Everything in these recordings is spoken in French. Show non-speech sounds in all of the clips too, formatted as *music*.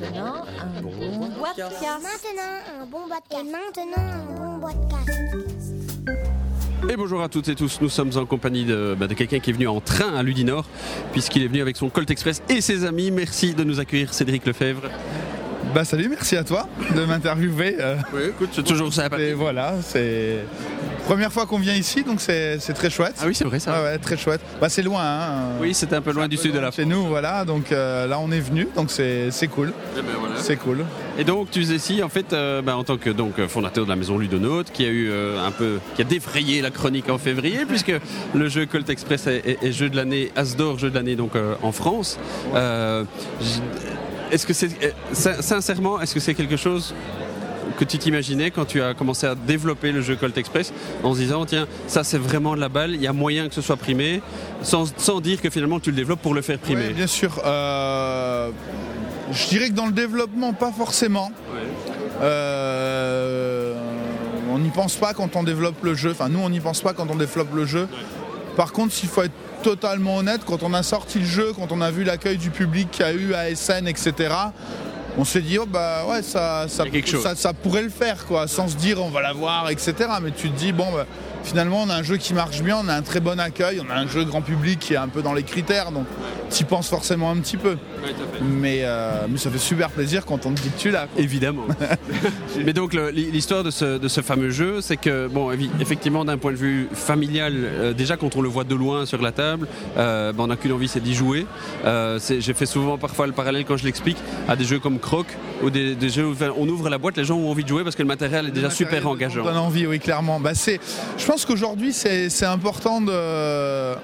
maintenant, un bon bois de casse. Maintenant, un bon bois de casse. Et maintenant, un bon bois de casse. Et bonjour à toutes et tous, nous sommes en compagnie de, bah, de quelqu'un qui est venu en train à Ludinor, puisqu'il est venu avec son Colt Express et ses amis. Merci de nous accueillir, Cédric Lefebvre. Bah salut, merci à toi de m'interviewer. euh, Oui, écoute, c'est toujours ça. et voilà, c'est première fois qu'on vient ici, donc c'est c'est très chouette. Ah oui, c'est vrai ça. Ouais, très chouette. Bah c'est loin, hein. Oui, c'était un peu loin du sud de la Chez nous, voilà, donc euh, là on est venu, donc c'est c'est cool. Eh ben, voilà. C'est cool. Et donc tu es ici en fait euh, bah, en tant que donc fondateur de la maison Ludonote qui a eu euh, un peu qui a défrayé la chronique en février *laughs* puisque le jeu Colt Express est, est- est jeu de l'année Asdor jeu de l'année donc en France. Est-ce que c'est sin- sincèrement est-ce que c'est quelque chose que tu t'imaginais quand tu as commencé à développer le jeu Colt Express en se disant tiens ça c'est vraiment de la balle il y a moyen que ce soit primé sans, sans dire que finalement tu le développes pour le faire primer. Bien sûr. euh, je dirais que dans le développement, pas forcément. Euh, on n'y pense pas quand on développe le jeu. Enfin, nous, on n'y pense pas quand on développe le jeu. Par contre, s'il faut être totalement honnête, quand on a sorti le jeu, quand on a vu l'accueil du public qu'il y a eu à SN, etc., on s'est dit, oh bah ouais, ça, pourrait le faire, quoi, sans se dire on va l'avoir, etc. Mais tu te dis, bon, bah, finalement, on a un jeu qui marche bien, on a un très bon accueil, on a un jeu grand public qui est un peu dans les critères, donc tu y penses forcément un petit peu. Mais, euh, mais ça fait super plaisir quand on te dit que tu l'as. Évidemment. *laughs* Mais donc l'histoire de ce, de ce fameux jeu, c'est que bon, effectivement, d'un point de vue familial, euh, déjà quand on le voit de loin sur la table, euh, ben, on n'a qu'une envie, c'est d'y jouer. Euh, J'ai fait souvent parfois le parallèle quand je l'explique à des jeux comme Croc ou des, des jeux où on ouvre la boîte, les gens ont envie de jouer parce que le matériel est déjà super On engageant. donne envie, oui, clairement. Bah, c'est, je pense qu'aujourd'hui, c'est, important de.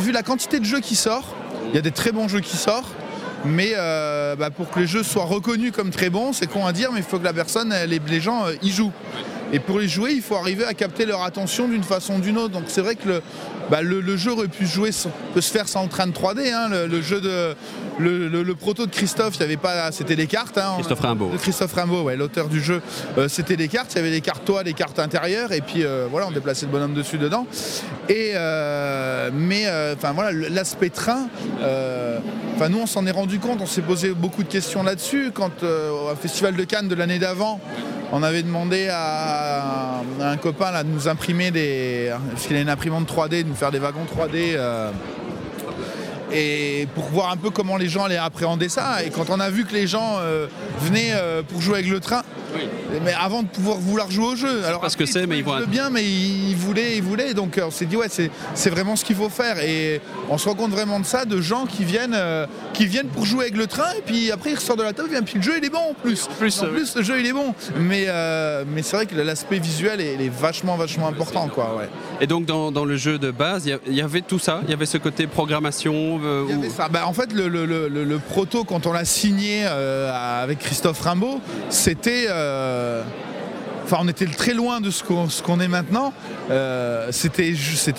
Vu la quantité de jeux qui sort, il y a des très bons jeux qui sortent. Mais euh, bah, pour que les jeux soient reconnus comme très bons, c'est con à dire, mais il faut que la personne, les gens euh, y jouent. Et pour les jouer, il faut arriver à capter leur attention d'une façon ou d'une autre. Donc c'est vrai que le, bah, le, le jeu aurait pu se jouer, sans- peut se faire sans le train de 3D. hein. Le, le jeu de le, proto de Christophe, il y avait pas, c'était les cartes. hein. Christophe Rimbaud. Christophe Rimbaud, ouais, l'auteur du jeu. Euh, c'était les cartes, il y avait les cartes toits, les cartes intérieures, et puis euh, voilà, on déplaçait le bonhomme dessus dedans. Et euh, mais enfin voilà, l'aspect train. Enfin, nous, on s'en est rendu compte, on s'est posé beaucoup de questions là-dessus. Quand au Festival de Cannes de l'année d'avant, on avait demandé à, à un copain là, de nous imprimer des. Parce qu'il a une imprimante 3D, de nous faire des wagons 3D. euh, et pour voir un peu comment les gens allaient appréhender ça. Et quand on a vu que les gens euh, venaient euh, pour jouer avec le train, mais avant de pouvoir vouloir jouer au jeu. Alors pas ce que c'est, mais ils voient. bien, mais ils voulaient, ils voulaient. Donc euh, on s'est dit ouais, c'est vraiment ce qu'il faut faire. Et on se rend compte vraiment de ça, de gens qui viennent, euh, qui viennent pour jouer avec le train, et puis après ils ressortent de la table, et puis le jeu il est bon en plus. plus, en euh, plus le jeu il est bon. Mais euh, mais c'est vrai que l'aspect visuel est, est vachement vachement important quoi. Ouais. Et donc dans, dans le jeu de base, il y avait tout ça, il y avait ce côté programmation. euh, y avait ça. Bah, en fait, le, le- le- proto, quand on l'a signé avec Christophe Rimbaud, c'était. Euh, Enfin, on était très loin de ce qu'on est maintenant. Euh, c'était,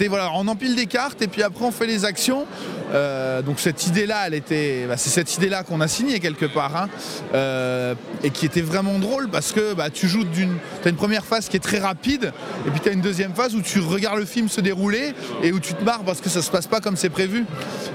voilà, on empile des cartes et puis après on fait les actions. Euh, donc cette idée-là, elle était, bah, c'est cette idée-là qu'on a signée quelque part, hein. Et qui était vraiment drôle parce que bah, tu joues d'une, t'as une première phase qui est très rapide et puis tu as une deuxième phase où tu regardes le film se dérouler et où tu te marres parce que ça se passe pas comme c'est prévu.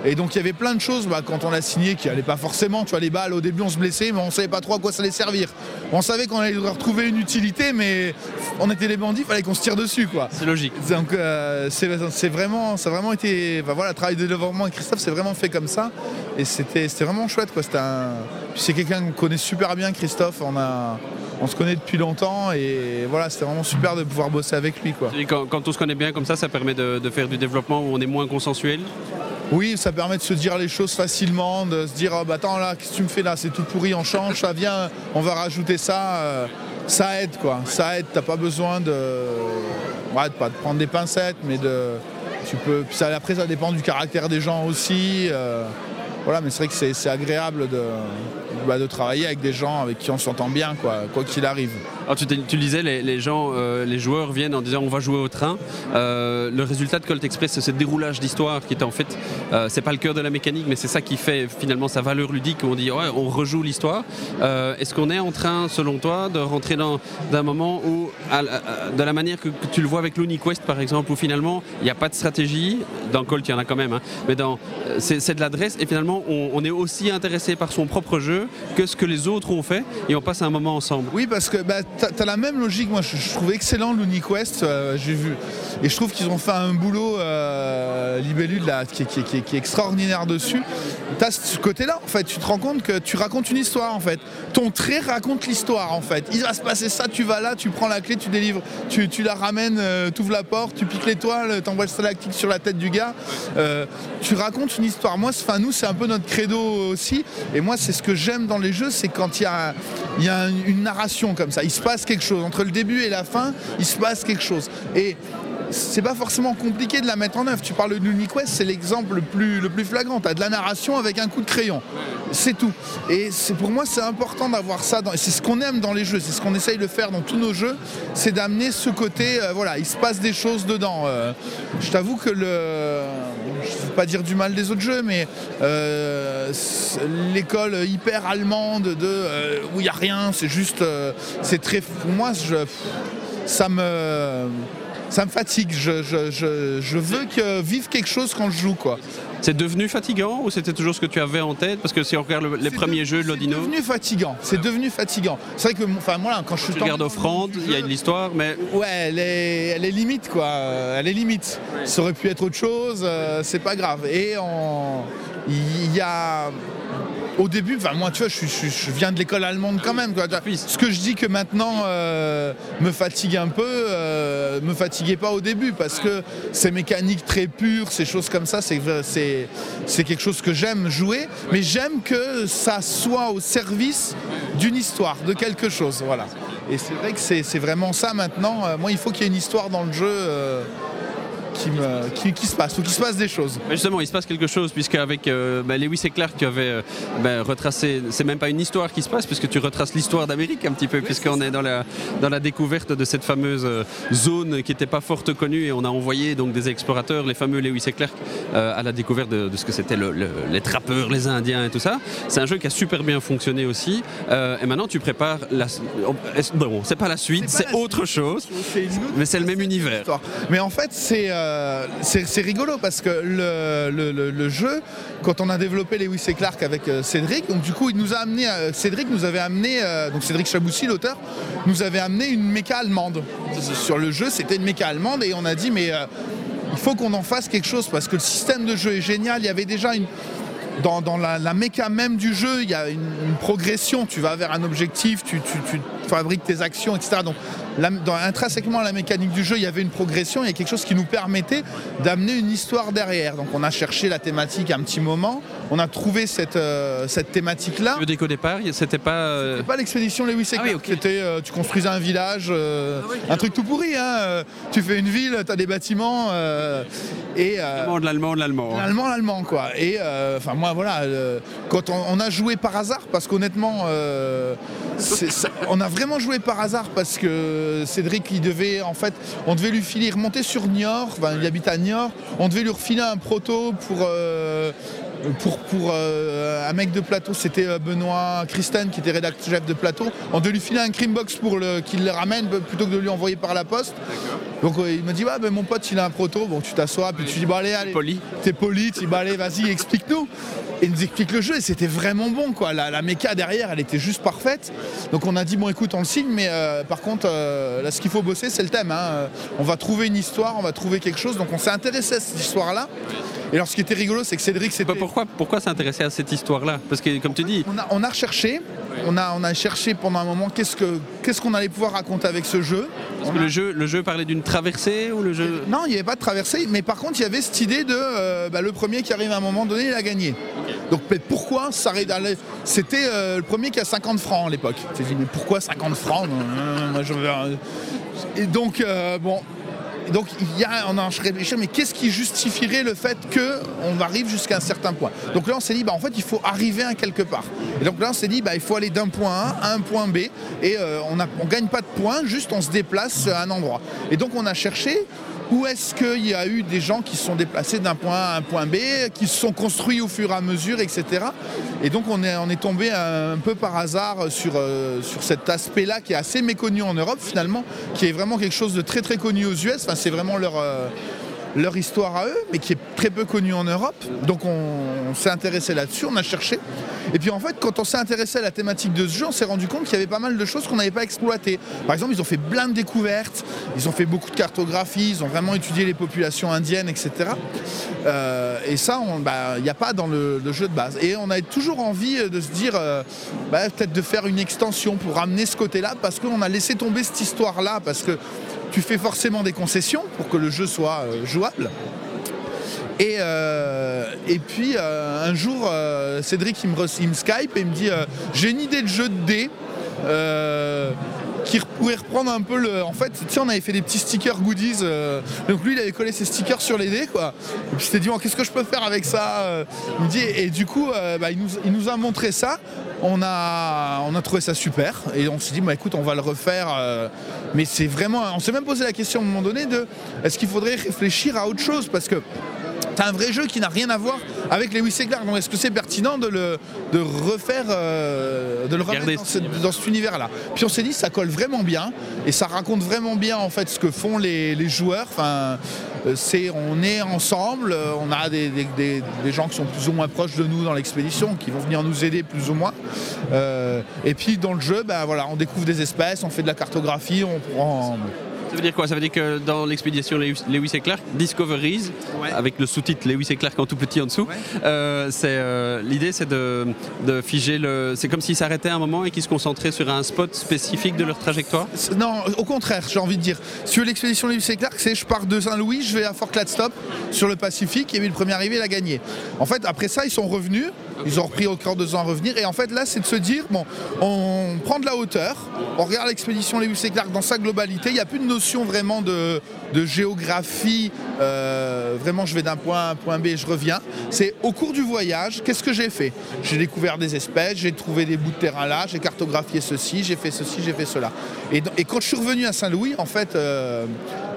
Et donc il y avait plein de choses bah, quand on l'a signé qui allaient pas forcément. Tu vois les balles au début on se blessait mais on savait pas trop à quoi ça allait servir. On savait qu'on allait retrouver une utilité mais on était des bandits, fallait qu'on se tire dessus quoi. C'est logique. Donc euh, c'est vraiment, ça a vraiment été, voilà, le travail de développement avec Christophe, c'est vraiment fait comme ça, et c'était, c'était vraiment chouette quoi. C'est quelqu'un qu'on connaît super bien, Christophe. On a, on se connaît depuis longtemps, et voilà, c'était vraiment super de pouvoir bosser avec lui quoi. Et Quand, quand on se connaît bien comme ça, ça permet de, de faire du développement où on est moins consensuel. Oui, ça permet de se dire les choses facilement, de se dire oh, bah attends là, qu'est-ce que tu me fais là, c'est tout pourri, on change, ça vient, on va rajouter ça. euh, ça aide quoi, ça aide. T'as pas besoin de, pas de prendre des pincettes, mais de, après, ça dépend du caractère des gens aussi. euh, voilà, mais c'est vrai que c'est agréable de, bah, de travailler avec des gens avec qui on s'entend bien, quoi, quoi qu'il arrive. Alors, tu, t'es- tu le disais, les, les gens, euh, les joueurs viennent en disant on va jouer au train. Euh, le résultat de Colt Express, c'est ce déroulage d'histoire qui est en fait, euh, c'est pas le cœur de la mécanique, mais c'est ça qui fait finalement sa valeur ludique où on dit ouais, on rejoue l'histoire. Euh, Est-ce qu'on est en train, selon toi, de rentrer dans d'un moment où, de la manière que, tu le vois avec l'UniQuest par exemple, où finalement il n'y a pas de stratégie, dans Colt il y en a quand même, hein, mais c'est de l'adresse et finalement on est aussi intéressé par son propre jeu que ce que les autres ont fait et on passe un moment ensemble. Oui, parce que bah, tu as, la même logique. Moi, je, trouve excellent l'UniQuest. Euh, J'ai vu. Et je trouve qu'ils ont fait un boulot, euh, Libellule, là, qui, est extraordinaire dessus. Tu as ce côté-là, en fait. Tu te rends compte que tu racontes une histoire, en fait. Ton trait raconte l'histoire, en fait. Il va se passer ça, tu vas là, tu prends la clé, tu délivres, tu, la ramènes, tu ouvres la porte, tu piques l'étoile, tu envoies le stalactique sur la tête du gars. Euh, tu racontes une histoire. Moi, nous, c'est un peu notre credo aussi. Et moi, c'est ce que j'aime dans les jeux, c'est quand il y y a une narration comme ça. Il se passe quelque chose. Entre le début et la fin, il se passe quelque chose. Et c'est pas forcément compliqué de la mettre en œuvre. Tu parles de l'UniQuest, c'est l'exemple le plus, le plus flagrant. Tu as de la narration avec un coup de crayon. C'est tout. Et pour moi, c'est important d'avoir ça. dans- C'est ce qu'on aime dans les jeux. C'est ce qu'on essaye de faire dans tous nos jeux. C'est d'amener ce côté. euh, voilà, il se passe des choses dedans. Euh, je t'avoue que le. Je ne veux pas dire du mal des autres jeux, mais euh, l'école hyper allemande de où il n'y a rien, c'est juste. c'est très. Pour moi, ça me. Ça me fatigue, je, je- je- je veux que vivre quelque chose quand je joue quoi. C'est devenu fatigant ou c'était toujours ce que tu avais en tête? Parce que si on regarde le- les premiers de- jeux de Lodino, C'est devenu fatigant, c'est devenu fatigant. C'est vrai que enfin moi là, quand je suis tu regardes Offrande, il y a de l'histoire, mais Ouais, elle est, elle est limite quoi. Elle est limite. Ça aurait pu être autre chose, euh, c'est pas grave. Et en- il y a. Au début, enfin moi tu vois, je, viens de l'école allemande quand même. Quoi. Ce que je dis que maintenant euh, me fatigue un peu, euh, me fatiguait pas au début parce que ces mécaniques très pures, ces choses comme ça, c'est quelque chose que j'aime jouer, mais j'aime que ça soit au service d'une histoire, de quelque chose, voilà. Et c'est vrai que c'est c'est vraiment ça maintenant. Euh, moi, il faut qu'il y ait une histoire dans le jeu euh, qui, me, qui, qui se passe, ou qu'il se passe des choses. Mais justement, il se passe quelque chose, puisque avec euh, bah, Lewis et Clark, tu avais euh, bah, retracé, c'est même pas une histoire qui se passe, puisque tu retraces l'histoire d'Amérique un petit peu, puisqu'on est dans la, dans la découverte de cette fameuse euh, zone qui n'était pas forte connue, et on a envoyé donc des explorateurs, les fameux Lewis et Clark, à la découverte de, de ce que c'était le- le- les trappeurs, les Indiens et tout ça. C'est un jeu qui a super bien fonctionné aussi, et maintenant tu prépares la. Bon, c'est pas la suite, C'est autre chose, mais c'est le même univers. histoire. Mais en fait, c'est euh, c'est c'est rigolo parce que le, jeu, quand on a développé Lewis et Clark avec euh, Cédric, nous a amené, euh, Cédric nous avait amené, euh, donc Cédric Chaboussi, l'auteur, nous avait amené une méca allemande. Sur le jeu, c'était une méca allemande et on a dit, mais euh, il faut qu'on en fasse quelque chose parce que le système de jeu est génial. Il y avait déjà une, dans, la, méca même du jeu, il y a une, progression. Tu vas vers un objectif, tu, fabriques tes actions, etc. Donc, la- dans, intrinsèquement à la mécanique du jeu, il y avait une progression, il y a quelque chose qui nous permettait d'amener une histoire derrière. Donc, on a cherché la thématique un petit moment, on a trouvé cette, euh, cette thématique-là. Le déco départ, c'était pas. euh, C'était pas l'expédition Lewis et Ah oui, c'était euh, tu construisais un village, euh, un truc tout pourri. Hein, euh, tu fais une ville, tu as des bâtiments euh, et euh, L'allemand, de l'allemand, de l'allemand. hein. L'allemand, l'allemand, quoi. Et euh, enfin, moi, voilà, euh, quand on, on a joué par hasard, parce qu'honnêtement, euh, on a vraiment joué par hasard parce que Cédric, il devait, en fait, on devait lui filer, remonter sur Niort, il habite à Niort, on devait lui refiler un proto pour. Pour, pour euh, un mec de plateau, c'était euh, Benoît Christen qui était rédacteur chef de plateau. On devait lui filer un Creambox pour le- qu'il le ramène plutôt que de lui envoyer par la poste. Donc euh, il me dit ben mon pote il a un proto, bon tu t'assois, puis tu dis bon allez allez. Poli. T'es poli, tu dis bah allez vas-y explique-nous. Et il nous explique le jeu et c'était vraiment bon quoi. La, la méca derrière elle était juste parfaite. Donc on a dit bon écoute on le signe mais euh, par contre là ce qu'il faut bosser c'est le thème. hein. On va trouver une histoire, on va trouver quelque chose. Donc on s'est intéressé à cette histoire là. Et alors ce qui était rigolo c'est que Cédric c'était... Bah, pourquoi, pourquoi s'intéresser à cette histoire-là? Parce que, comme tu dis, On a, on a recherché, on a, on a cherché pendant un moment qu'est-ce que qu'est-ce qu'on allait pouvoir raconter avec ce jeu. parce On que a- le jeu, le jeu parlait d'une traversée ou le jeu. Non, il n'y avait pas de traversée, mais par contre, il y avait cette idée de euh, bah, le premier qui arrive à un moment donné, il a gagné. Donc, mais pourquoi C'était euh, le premier qui a 50 francs à l'époque. Tu te dis, mais pourquoi 50 francs? Non, non, non, moi, je veux un- Et donc, euh, bon. Donc, il y a, on a réfléchi, mais qu'est-ce qui justifierait le fait qu'on arrive jusqu'à un certain point? Donc là, on s'est dit, bah, en fait, il faut arriver à quelque part. Et donc là, on s'est dit, bah, il faut aller d'un point A à un point B. Et euh, on ne gagne pas de points, juste on se déplace à un endroit. Et donc, on a cherché où est-ce qu'il y a eu des gens qui se sont déplacés d'un point A à un point B, qui se sont construits au fur et à mesure, etc. Et donc on est, tombé un peu par hasard sur, euh, sur cet aspect-là qui est assez méconnu en Europe finalement, qui est vraiment quelque chose de très très connu aux US. C'est vraiment leur, euh, leur histoire à eux, mais qui est très peu connue en Europe. Donc on, s'est intéressé là-dessus, on a cherché. Et puis en fait, quand on s'est intéressé à la thématique de ce jeu, on s'est rendu compte qu'il y avait pas mal de choses qu'on n'avait pas exploitées. Par exemple, ils ont fait plein de découvertes, ils ont fait beaucoup de cartographie, ils ont vraiment étudié les populations indiennes, etc. Euh, et ça, bah, il n'y a pas dans le, jeu de base. Et on a toujours envie de se dire, euh, bah, peut-être de faire une extension pour ramener ce côté-là, parce qu'on a laissé tomber cette histoire-là, parce que tu fais forcément des concessions pour que le jeu soit euh, jouable. Et, euh, puis euh, un jour, Cédric il me, me, Skype et il me dit J'ai une idée de jeu de dés qui pourrait reprendre un peu le. En fait, tu sais, on avait fait des petits stickers goodies. donc lui, il avait collé ses stickers sur les dés, quoi. Et puis il s'était dit, qu'est-ce que je peux faire avec ça Il me dit, et, du coup, bah, il, nous, il, nous, a montré ça. On a, on a trouvé ça super. Et on s'est dit, bah, écoute, on va le refaire. mais c'est vraiment. On s'est même posé la question à un moment donné de est-ce qu'il faudrait réfléchir à autre chose Parce que c'est un vrai jeu qui n'a rien à voir avec les et Clark. Donc est-ce que c'est pertinent de le de refaire, euh, de le remettre dans, cet univers-là? Puis on s'est dit ça colle vraiment bien et ça raconte vraiment bien en fait ce que font les, joueurs. Enfin, euh, c'est on est ensemble, euh, on a des, gens qui sont plus ou moins proches de nous dans l'expédition, qui vont venir nous aider plus ou moins. et puis dans le jeu, ben voilà, on découvre des espèces, on fait de la cartographie, on prend veut dire quoi? Ça veut dire que dans l'expédition Lewis et Clark, Discoveries, avec le sous-titre Lewis et Clark en tout petit en dessous, euh, c'est euh, l'idée c'est de, figer le. C'est comme s'ils s'arrêtaient un moment et qu'ils se concentraient sur un spot spécifique de leur trajectoire? Non, au contraire, j'ai envie de dire. Sur l'expédition Lewis et Clark, c'est je pars de Saint-Louis, je vais à Fort Gladstone sur le Pacifique et puis le premier arrivé l'a gagné. En fait, après ça, ils sont revenus, ils ont repris cœur deux ans à revenir et en fait là, c'est de se dire bon, on prend de la hauteur, on regarde l'expédition Lewis et Clark dans sa globalité, il n'y a plus de notion vraiment de, géographie, euh, vraiment je vais d'un point A à un point B et je reviens. C'est au cours du voyage, qu'est-ce que j'ai fait? J'ai découvert des espèces, j'ai trouvé des bouts de terrain là, j'ai cartographié ceci, j'ai fait ceci, j'ai fait cela. Et, quand je suis revenu à Saint-Louis, en fait, euh,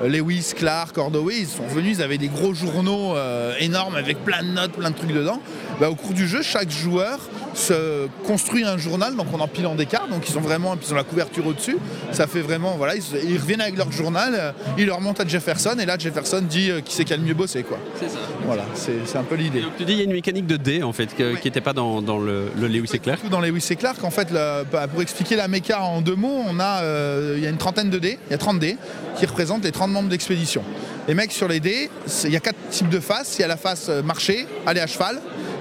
Lewis, Clark, Ordoway, ils sont venus, ils avaient des gros journaux euh, énormes avec plein de notes, plein de trucs dedans. Bah, au cours du jeu, chaque joueur se construit un journal, donc on empile en des cartes, donc ils ont vraiment, ils ont la couverture au-dessus. Ça fait vraiment, voilà, ils, reviennent avec leur journal, ils leur montent à Jefferson, et là Jefferson dit euh, qui c'est qui a le mieux bossé, quoi. C'est ça. Voilà, c'est un peu l'idée. Tu dis il y a une mécanique de dés en fait qui n'était pas dans, le, le, Lewis et Clark. Dans Lewis et Clark, en fait, bah, pour expliquer la méca en deux mots, on a, euh, il y a une trentaine de dés, il y a 30 dés qui représentent les 30 membres d'expédition. Les mecs sur les dés, il y a quatre types de faces. Il y a la face euh, marcher, aller à cheval,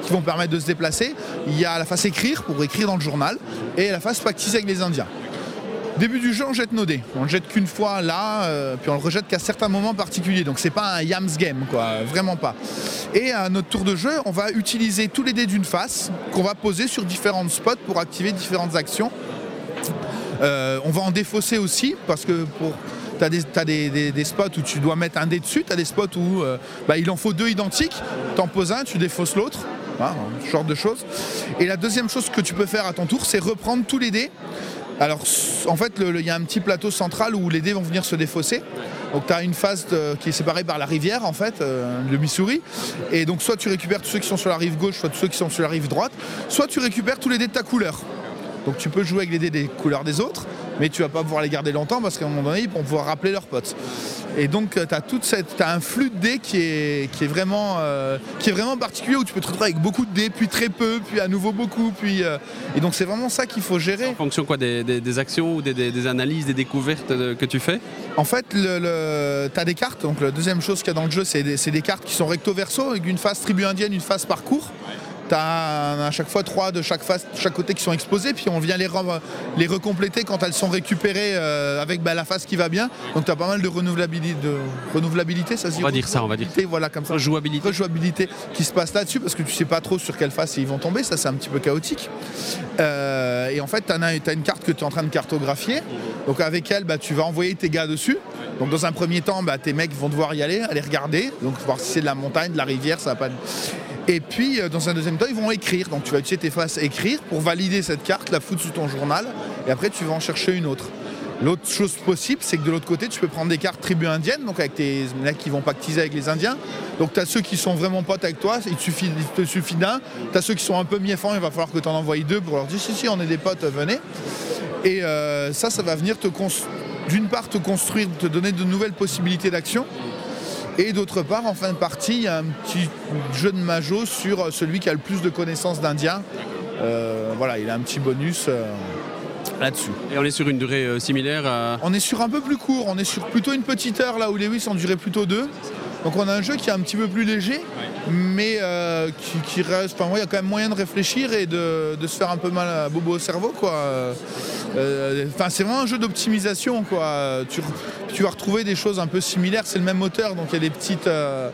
qui vont permettre de se déplacer. Il y a la face écrire pour écrire dans le journal. Et la face pactiser avec les Indiens. Début du jeu, on jette nos dés. On le jette qu'une fois là, euh, puis on le rejette qu'à certains moments particuliers. Donc c'est pas un Yams game, quoi, vraiment pas. Et à notre tour de jeu, on va utiliser tous les dés d'une face qu'on va poser sur différents spots pour activer différentes actions. Euh, on va en défausser aussi parce que pour tu as, des, spots où tu dois mettre un dé dessus, tu as des spots où euh, bah, il en faut deux identiques, tu en poses un, tu défausses l'autre. Ce genre de choses. Et la deuxième chose que tu peux faire à ton tour, c'est reprendre tous les dés. Alors en fait, il y a un petit plateau central où les dés vont venir se défausser. Donc tu as une phase qui est séparée par la rivière en fait, euh, le Missouri. Et donc soit tu récupères tous ceux qui sont sur la rive gauche, soit tous ceux qui sont sur la rive droite, soit tu récupères tous les dés de ta couleur. Donc tu peux jouer avec les dés des couleurs des autres mais tu vas pas pouvoir les garder longtemps parce qu'à un moment donné, ils vont pouvoir rappeler leurs potes. Et donc, euh, tu as, toute cette, as un flux de dés qui est, qui, est vraiment, euh, qui est vraiment particulier où tu peux te retrouver avec beaucoup de dés, puis très peu, puis à nouveau beaucoup. Puis, euh, et donc, c'est vraiment ça qu'il faut gérer. En fonction quoi Des, actions ou des, analyses, des découvertes que tu fais? En fait, le, tu as des cartes. Donc, la deuxième chose qu'il y a dans le jeu, c'est des, des, cartes qui sont recto-verso, avec une phase tribu indienne, une phase parcours. Tu as à chaque fois trois de chaque face, chaque côté qui sont exposés, puis on vient les, les recompléter quand elles sont récupérées euh, avec bah, la face qui va bien. Donc tu as pas mal de renouvelabilité, de renouvelabilité ça On va dire ça, on va dire. Voilà, comme ça. Rejouabilité. Rejouabilité qui se passe là-dessus parce que tu sais pas trop sur quelle face ils vont tomber, ça c'est un petit peu chaotique. Euh, et en fait, tu as, une carte que tu es en train de cartographier. Donc avec elle, bah, tu vas envoyer tes gars dessus. Donc dans un premier temps, bah, tes mecs vont devoir y aller, aller regarder, donc voir si c'est de la montagne, de la rivière, ça va pas. Et puis, euh, dans un deuxième temps, ils vont écrire. Donc, tu vas utiliser tes faces écrire pour valider cette carte, la foutre sous ton journal, et après, tu vas en chercher une autre. L'autre chose possible, c'est que de l'autre côté, tu peux prendre des cartes tribus indiennes, donc avec tes mecs qui vont pactiser avec les Indiens. Donc tu as ceux qui sont vraiment potes avec toi, il te suffit, d'un. Tu as ceux qui sont un peu mieffants, il va falloir que tu en envoies deux pour leur dire si, si, on est des potes, venez. Et euh, ça, ça va venir te d'une part te construire, te donner de nouvelles possibilités d'action Et d'autre part, en fin de partie, il y a un petit jeu de Majo sur celui qui a le plus de connaissances d'Indien. Euh, voilà, il a un petit bonus euh, là-dessus. Et on est sur une durée euh, similaire à... On est sur un peu plus court, on est sur plutôt une petite heure là où Lewis en durait plutôt deux. Donc on a un jeu qui est un petit peu plus léger, mais euh, qui, reste. Enfin, il y a quand même moyen de réfléchir et de, se faire un peu mal à bobo au cerveau, quoi. Euh, Enfin, c'est vraiment un jeu d'optimisation, quoi. Tu, vas retrouver des choses un peu similaires. C'est le même moteur, donc il y a des euh,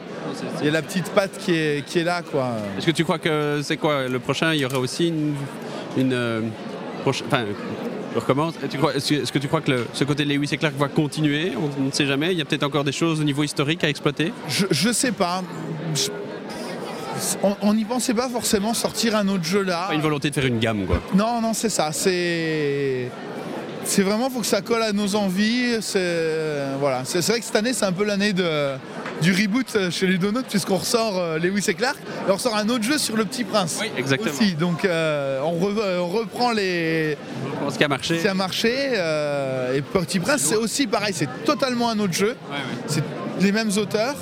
la petite patte qui est, là, quoi. Est-ce que tu crois que c'est quoi le prochain? Il y aura aussi une... euh, recommence. Est-ce que, tu crois que le- ce côté Lewis et Clark va continuer On ne sait jamais. Il y a peut-être encore des choses au niveau historique à exploiter. Je, je sais pas. Je- On n'y pensait pas forcément sortir un autre jeu là. Pas une volonté de faire une gamme, quoi. Non, non, c'est ça. C'est. C'est vraiment, faut que ça colle à nos envies. C'est voilà. C'est vrai que cette année, c'est un peu l'année de du reboot chez Ludonote puisqu'on ressort euh, Lewis et Clark et on ressort un autre jeu sur le Petit Prince. Oui, exactement. Aussi. Donc euh, on, re- on reprend les. Ce qui a marché. C'est un marché euh, et Petit Prince, c'est aussi pareil. C'est totalement un autre jeu. C'est les mêmes auteurs.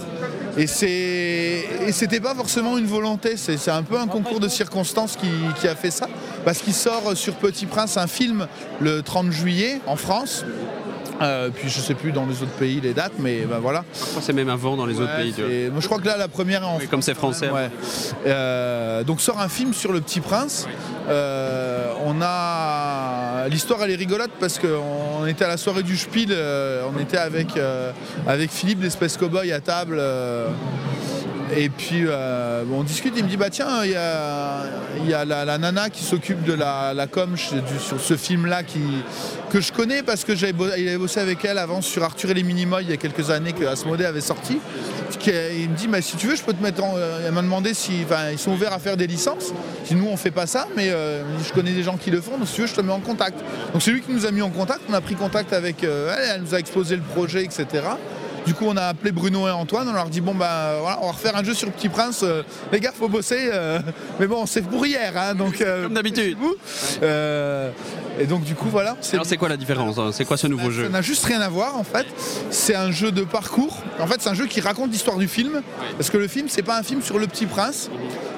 Et c'est et c'était pas forcément une volonté, c'est c'est un peu un concours de circonstances qui, qui a fait ça. Parce qu'il sort sur Petit Prince un film le 30 juillet en France. Euh, puis je sais plus dans les autres pays les dates, mais ben voilà. C'est même avant dans les autres pays. moi, je crois que là la première est en Oui, comme c'est français. Ouais. Euh, donc sort un film sur le Petit Prince. Euh, on a l'histoire elle est rigolote parce qu'on était à la soirée du Spiel, on était avec avec Philippe l'espèce cowboy à table. Et puis euh, on discute, il me dit bah tiens, il y a, la, nana qui s'occupe de la, com sur ce film-là que je connais parce que j'avais il avait bossé avec elle avant sur Arthur et les Minimoys il y a quelques années que Asmodée avait sorti. Il me dit bah, si tu veux je peux te mettre en. euh, Elle m'a demandé si. Ils sont ouverts à faire des licences. Si nous on fait pas ça, mais euh, je connais des gens qui le font, donc si tu veux je te mets en contact. Donc c'est lui qui nous a mis en contact, on a pris contact avec elle, elle nous a exposé le projet, etc. Du coup, on a appelé Bruno et Antoine. On leur dit bon bah voilà, on va refaire un jeu sur Petit Prince. Euh, les gars, faut bosser. euh, mais bon, c'est pour hier, hein, donc. euh, Comme d'habitude. et donc du coup voilà. Alors, c'est quoi la différence hein? C'est quoi ce nouveau jeu? Ça n'a juste rien à voir en fait. C'est un jeu de parcours. En fait, c'est un jeu qui raconte l'histoire du film. Parce que le film, c'est pas un film sur le Petit Prince.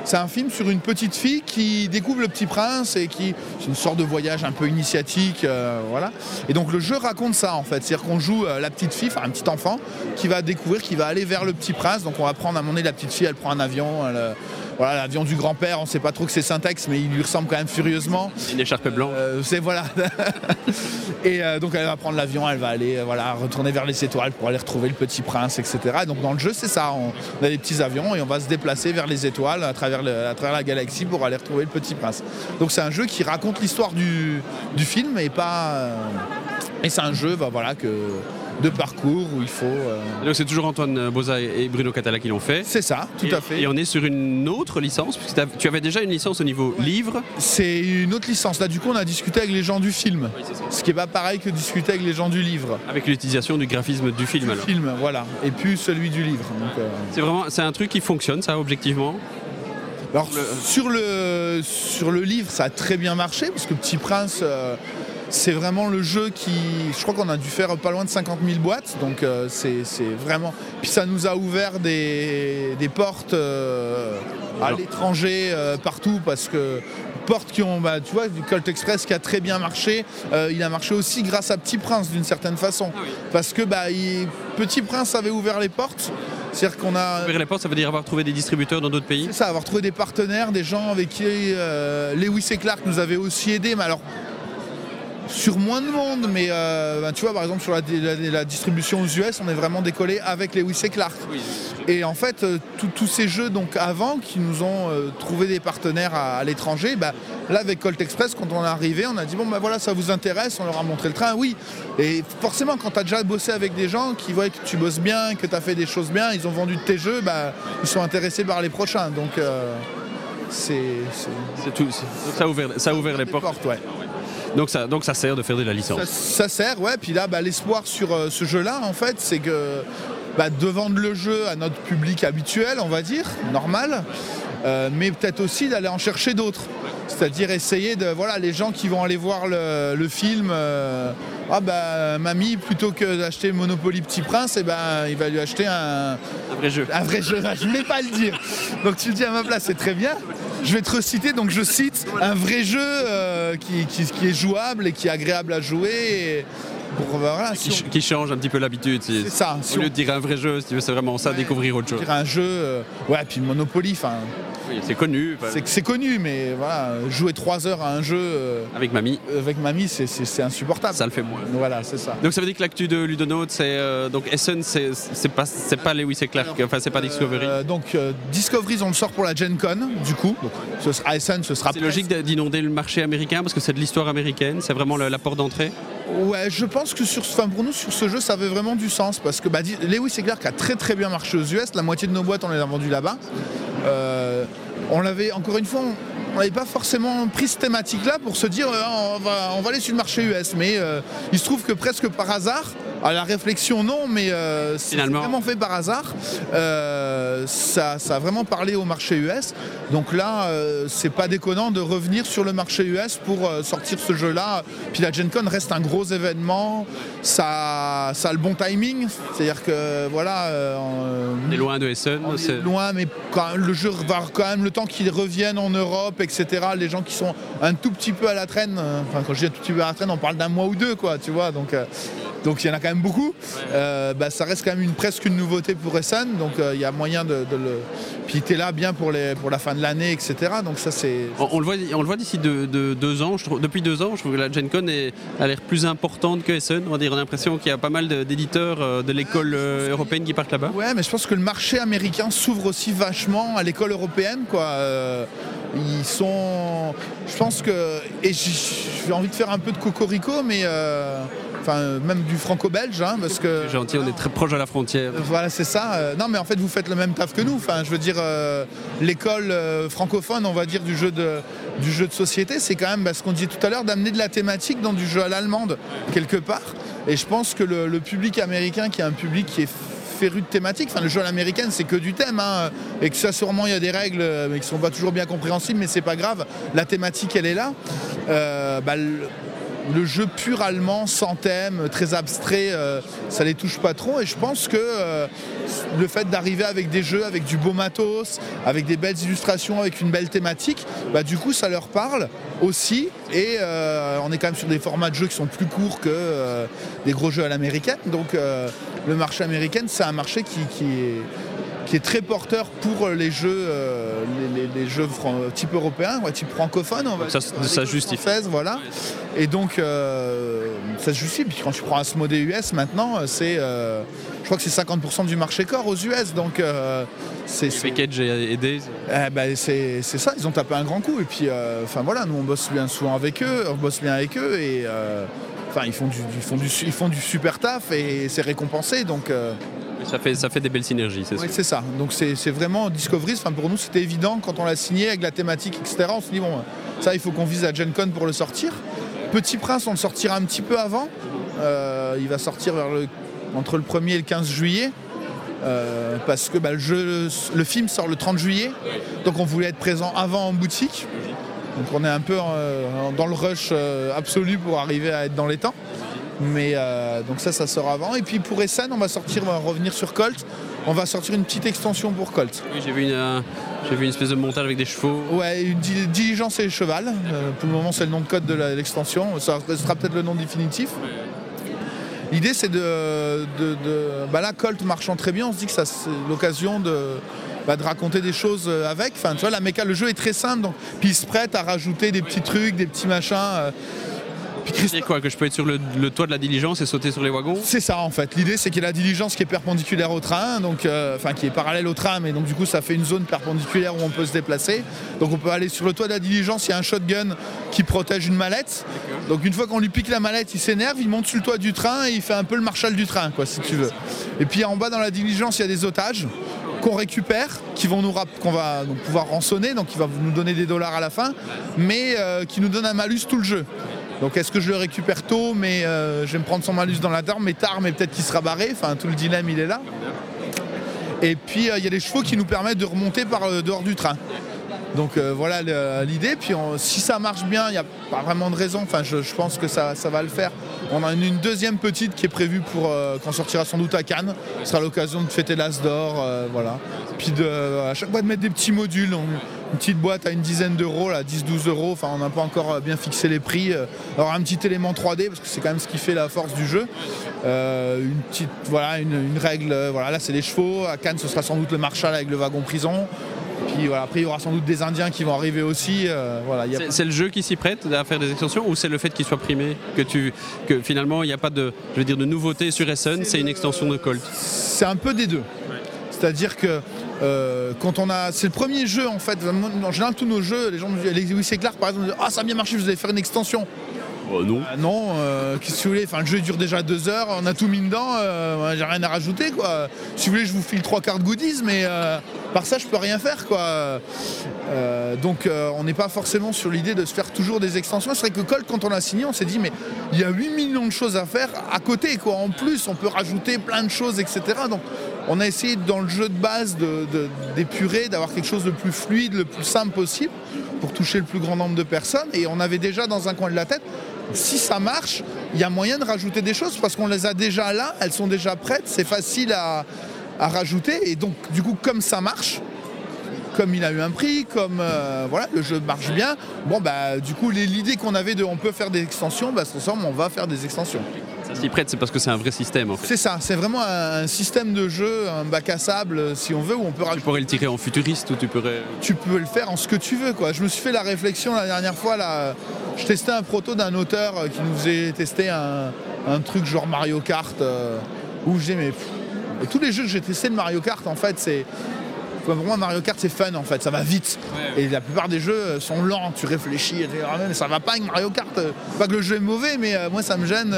C'est un film sur une petite fille qui découvre le Petit Prince et qui c'est une sorte de voyage un peu initiatique, euh, voilà. Et donc le jeu raconte ça en fait, c'est-à-dire qu'on joue euh, la petite fille, enfin un petit enfant, qui va découvrir, qui va aller vers le Petit Prince. Donc on va prendre à moment donné la petite fille, elle prend un avion, elle, euh, voilà l'avion du grand-père. On sait pas trop que c'est Syntax, mais il lui ressemble quand même furieusement. Une écharpe blanche. Euh, c'est voilà. *laughs* et euh, donc elle va prendre l'avion, elle va aller euh, voilà retourner vers les étoiles pour aller retrouver le petit prince, etc. Et donc dans le jeu c'est ça, on, on a des petits avions et on va se déplacer vers les étoiles à travers, le- à travers la galaxie pour aller retrouver le petit prince. Donc c'est un jeu qui raconte l'histoire du, du film et pas et c'est un jeu bah, voilà que de parcours où il faut. euh, Donc c'est toujours Antoine Boza et Bruno Catala qui l'ont fait. c'est ça, tout et, à fait. Et on est sur une autre licence, puisque tu avais déjà une licence au niveau livre. C'est une autre licence. Là du coup on a discuté avec les gens du film, ce qui est pas pareil que discuter avec les gens du livre. Avec l'utilisation du graphisme du film alors. Film, voilà, et puis celui du livre. Euh, C'est vraiment, c'est un truc qui fonctionne ça objectivement? Alors sur, le, sur le livre, ça a très bien marché parce que Petit Prince, euh, c'est vraiment le jeu qui. Je crois qu'on a dû faire pas loin de 50 000 boîtes, donc euh, c'est vraiment. Puis ça nous a ouvert des, des portes euh, à l'étranger euh, partout parce que portes qui ont, bah, tu vois, du Colt Express qui a très bien marché. euh, il a marché aussi grâce à Petit Prince d'une certaine façon, parce que bah, il- Petit Prince avait ouvert les portes. C'est-à-dire qu'on a Ouvrir les portes, ça veut dire avoir trouvé des distributeurs dans d'autres pays. c'est ça, avoir trouvé des partenaires, des gens avec qui euh, Lewis et Clark nous avaient aussi aidés, mais alors sur moins de monde, mais euh, ben, tu vois par exemple sur la, la- la distribution aux US, on est vraiment décollé avec Lewis et Clark. Et en fait, euh, tous- ces jeux donc avant qui nous ont euh, trouvé des partenaires à, à l'étranger, bah, là avec Colt Express, quand on est arrivé, on a dit bon ben voilà, ça vous intéresse, on leur a montré le train, oui. Et forcément, quand tu as déjà bossé avec des gens qui voient que tu bosses bien, que tu as fait des choses bien, ils ont vendu de tes jeux, bah, ils sont intéressés par les prochains. Donc euh, c'est tout. ça a ouvert, ça a ouvert les portes. portes, ouais. Donc ça, donc ça sert de faire de la licence. Ça, ça sert, ouais. Puis là, bah, l'espoir sur euh, ce jeu-là, en fait, c'est que bah, de vendre le jeu à notre public habituel, on va dire, normal, euh, mais peut-être aussi d'aller en chercher d'autres. C'est-à-dire essayer de. Voilà, les gens qui vont aller voir le, le film. euh, ah bah mamie, plutôt que d'acheter Monopoly Petit Prince, eh ben, il va lui acheter un, Un vrai jeu. un vrai jeu. *laughs* Je voulais pas le dire. Donc tu le dis à ma place, c'est très bien. Je vais te reciter, donc je cite un vrai jeu euh, qui, est jouable et qui est agréable à jouer. Pour, voilà, si Qui, on- ch- qui change un petit peu l'habitude. si- c'est ça. Si Au on lieu de dire un vrai jeu, si tu veux, c'est vraiment ça, Ouais. découvrir autre chose. dirait un jeu, euh, ouais, puis Monopoly, enfin, Oui, c'est connu. c'est connu, mais voilà, jouer trois heures à un jeu euh, Avec mamie, avec mamie, c'est- insupportable. ça le fait moins. Voilà, c'est ça. Donc ça veut dire que l'actu de Ludonote, c'est euh, donc Essen, c'est pas c'est pas Lewis et Clark, enfin c'est pas Discovery. Euh, donc euh, Discovery, on le sort pour la Gen Con, du coup. Donc, ce sera Essen, ce sera c'est logique de- d'inonder le marché américain parce que c'est de l'histoire américaine, c'est vraiment la porte d'entrée. Ouais, je pense que sur, pour nous, sur ce jeu, ça avait vraiment du sens parce que bah, Lewis et Clark a très très bien marché aux US. La moitié de nos boîtes, on les a vendues là-bas. Euh, on l'avait, encore une fois, on- n'avait pas forcément pris cette thématique-là pour se dire euh, on, va, on va aller sur le marché US. Mais euh, il se trouve que presque par hasard, à la réflexion non, mais euh, c'est Finalement. vraiment fait par hasard. Euh, ça, ça a vraiment parlé au marché US. Donc là, euh, c'est pas déconnant de revenir sur le marché US pour euh, sortir ce jeu-là. Puis la Gen Con reste un gros événement. Ça, ça a le bon timing. C'est-à-dire que voilà. euh, On est loin de Essen. on est c'est- loin, mais quand le jeu va quand même le temps qu'il revienne en Europe, etc. Les gens qui sont un tout petit peu à la traîne, enfin quand je dis un tout petit peu à la traîne, on parle d'un mois ou deux, quoi, tu vois. Donc, donc il y en a quand même beaucoup. Euh, bah, ça reste quand même une, presque une nouveauté pour Essen, donc euh, il y a moyen de, de le. Puis t'es là bien pour, les, pour la fin de l'année, etc. Donc ça c'est. On, on le voit, on le voit d'ici de, de- deux ans. Je trouve, depuis deux ans, je trouve que la Gen Con est- a l'air plus importante que Essen. On va dire, on a l'impression qu'il y a pas mal d'éditeurs euh, de l'école européenne qui partent là-bas. Ouais, mais je pense que le marché américain s'ouvre aussi vachement à l'école européenne, quoi. Euh, ils sont. Je pense que. Et j'ai envie de faire un peu de cocorico, mais. euh, Enfin, euh, même du franco-belge, hein, parce que. Gentil, on est très proche de la frontière. Voilà, c'est ça. Euh, non, mais en fait, vous faites le même taf que nous. Enfin, je veux dire, euh, l'école euh, francophone, on va dire, du jeu de, du jeu de société, c'est quand même bah, ce qu'on disait tout à l'heure, d'amener de la thématique dans du jeu à l'allemande, quelque part. Et je pense que le, le public américain, qui est un public qui est féru de thématique, enfin, le jeu à l'américaine, c'est que du thème, hein, et que ça, sûrement, il y a des règles, euh, mais qui sont pas toujours bien compréhensibles, mais c'est pas grave. La thématique, elle est là. Euh, bah, le jeu pur allemand, sans thème, très abstrait, euh, ça les touche pas trop. Et je pense que euh, le fait d'arriver avec des jeux, avec du beau matos, avec des belles illustrations, avec une belle thématique, bah, du coup ça leur parle aussi. Et euh, on est quand même sur des formats de jeux qui sont plus courts que des gros jeux à l'américaine. Donc le marché américain, c'est un marché qui, qui est qui est très porteur pour les jeux, euh, les, les- les jeux type européen, ouais, type francophone, on va Donc ça- dire, ça justifie. voilà. Et donc, euh, ça se justifie. Puis quand tu prends Asmodee US maintenant, euh, c'est, euh, je crois que c'est 50% du marché corps aux US. Donc, euh, c'est, Package et aidé. eh ben, c'est, c'est ça. Ils ont tapé un grand coup. Et puis, euh, enfin voilà, nous on bosse bien souvent avec eux, on bosse bien avec eux et. euh, Enfin, ils font, du, ils, font du, ils font du super taf et c'est récompensé. Donc, Ça fait, ça fait des belles synergies, c'est oui, sûr. c'est ça. Donc c'est vraiment Discovery. Enfin, pour nous, c'était évident quand on l'a signé avec la thématique, etc. On se dit, bon, ça, il faut qu'on vise à Gen Con pour le sortir. Petit Prince, on le sortira un petit peu avant. Euh, il va sortir vers le, entre le 1er et le 15 juillet. Euh, parce que bah, le, jeu, le film sort le 30 juillet. Donc on voulait être présent avant en boutique. Donc on est un peu euh, dans le rush euh, absolu pour arriver à être dans les temps. Mais euh, donc ça, ça sort avant. Et puis pour Essen, on va sortir, on va revenir sur Colt. On va sortir une petite extension pour Colt. Oui, j'ai vu, une, euh, vu une espèce de montage avec des chevaux. Ouais, une di- diligence et cheval. Euh, pour le moment, c'est le nom de code de l'extension. Ça sera peut-être le nom définitif. L'idée, c'est de, de- de- bah là, Colt marchant très bien, on se dit que ça, c'est l'occasion de, bah, de raconter des choses avec. Enfin, tu vois, la méca, le jeu est très simple, donc puis il se prête à rajouter des petits trucs, des petits machins. Puis quoi Que je peux être sur le, le toit de la diligence et sauter sur les wagons? C'est ça en fait. L'idée c'est qu'il y a la diligence qui est perpendiculaire au train, donc euh, enfin qui est parallèle au train, mais donc du coup ça fait une zone perpendiculaire où on peut se déplacer. Donc on peut aller sur le toit de la diligence, il y a un shotgun qui protège une mallette. Donc une fois qu'on lui pique la mallette, il s'énerve, il monte sur le toit du train et il fait un peu le marshal du train, quoi, si tu veux. Et puis en bas dans la diligence, il y a des otages qu'on récupère, qui vont nous rap- qu'on va donc, pouvoir rançonner, donc il va nous donner des dollars à la fin, mais euh, qui nous donne un malus tout le jeu. Donc est-ce que je le récupère tôt, mais euh, je vais me prendre son malus dans la tarte, mais tard, mais peut-être qu'il sera barré. Enfin, tout le dilemme, il est là. Et puis euh, il y a des chevaux qui nous permettent de remonter par euh, dehors du train. Donc euh, voilà l'idée. Puis si ça marche bien, il n'y a pas vraiment de raison. Enfin, je, pense que ça, va le faire. On a une, deuxième petite qui est prévue pour euh, qu'on sortira sans doute à Cannes. Ce sera l'occasion de fêter l'As d'or, euh, voilà. Puis à chaque fois de mettre des petits modules. Une petite boîte à une dizaine d'euros, là, 10-12 euros. Enfin, on n'a pas encore bien fixé les prix. Alors un petit élément 3D parce que c'est quand même ce qui fait la force du jeu. Une petite, voilà, une, une règle. Voilà, là c'est les chevaux. À Cannes, ce sera sans doute le Marshall avec le wagon prison. Puis voilà, après il y aura sans doute des Indiens qui vont arriver aussi. euh, voilà, il y a C'est- le jeu qui s'y prête à faire des extensions ou c'est le fait qu'il soit primé que tu que finalement il n'y a pas de je veux dire de nouveauté sur Essen, c'est une extension de Colt? C'est un peu des deux. C'est-à-dire que euh, quand on a. C'est le premier jeu en fait. En général, tous nos jeux, les gens me disent, les Clark par exemple, ah ça a bien marché, vous allez faire une extension. Oh non. Ah non, euh, qu'est-ce que vous voulez Enfin, le jeu dure déjà deux heures, on a tout mis dedans, euh, j'ai rien à rajouter quoi. Si vous voulez, je vous file trois cartes goodies, mais euh, par ça, je peux rien faire quoi. Euh, donc, euh, on n'est pas forcément sur l'idée de se faire toujours des extensions. C'est vrai que Colt, quand on a signé, on s'est dit, mais il y a 8 millions de choses à faire à côté quoi. En plus, on peut rajouter plein de choses, etc. Donc, on a essayé dans le jeu de base d'épurer, d'avoir quelque chose de plus fluide, le plus simple possible pour toucher le plus grand nombre de personnes. Et on avait déjà dans un coin de la tête, si ça marche, il y a moyen de rajouter des choses parce qu'on les a déjà là, elles sont déjà prêtes, c'est facile à, rajouter. Et donc, du coup, comme ça marche, comme il a eu un prix, comme euh, voilà, le jeu marche bien, bon, bah, du coup, l'idée qu'on avait de on peut faire des extensions, bah, on va faire des extensions. S'y prête, c'est parce que c'est un vrai système en fait. C'est ça, c'est vraiment un, système de jeu, un bac à sable, euh, si on veut, où on peut Tu pourrais le tirer en futuriste ou tu pourrais tu peux le faire en ce que tu veux. Quoi. Je me suis fait la réflexion la dernière fois. Là, je testais un proto d'un auteur euh, qui nous faisait tester un, un truc genre Mario Kart euh, où disais mais pff, tous les jeux que j'ai testés de Mario Kart en fait c'est pour moi Mario Kart c'est fun en fait, ça va vite. Et la plupart des jeux euh, sont lents, tu réfléchis, et tu dis, Ah, mais ça va pas avec Mario Kart. euh, Pas que le jeu est mauvais, mais euh, moi ça me gêne.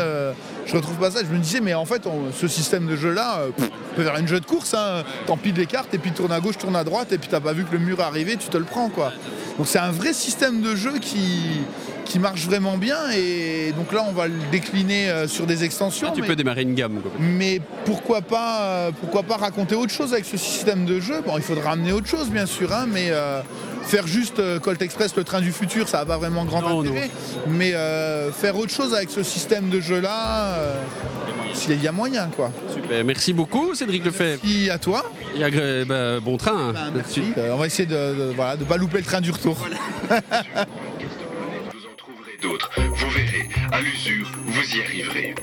je retrouve pas ça. Je me disais mais en fait on- ce système de jeu là, on peut faire une jeu de course. Hein. T'empiles les cartes et puis tourne à gauche, tourne à droite et puis t'as pas vu que le mur est arrivé, tu te le prends quoi. Donc c'est un vrai système de jeu qui qui marche vraiment bien et donc là on va le décliner euh, sur des extensions. Ah, tu mais- peux démarrer une gamme. quoi. mais pourquoi pas, euh, pourquoi pas raconter autre chose avec ce système de jeu? Bon, il faudra amener autre chose, bien sûr, hein, mais euh, faire juste euh, Colt Express, le train du futur, ça n'a pas vraiment grand Non, intérêt. Mais euh, faire autre chose avec ce système de jeu-là, euh, s'il y a moyen, quoi. Super, merci beaucoup Cédric Lefebvre. Puis à toi, Et agré- bah, bon train. hein, merci. là-dessus. Euh, on va essayer de ne voilà, de pas louper le train du retour. Trouverez *laughs* Vous verrez, à l'usure, vous y arriverez.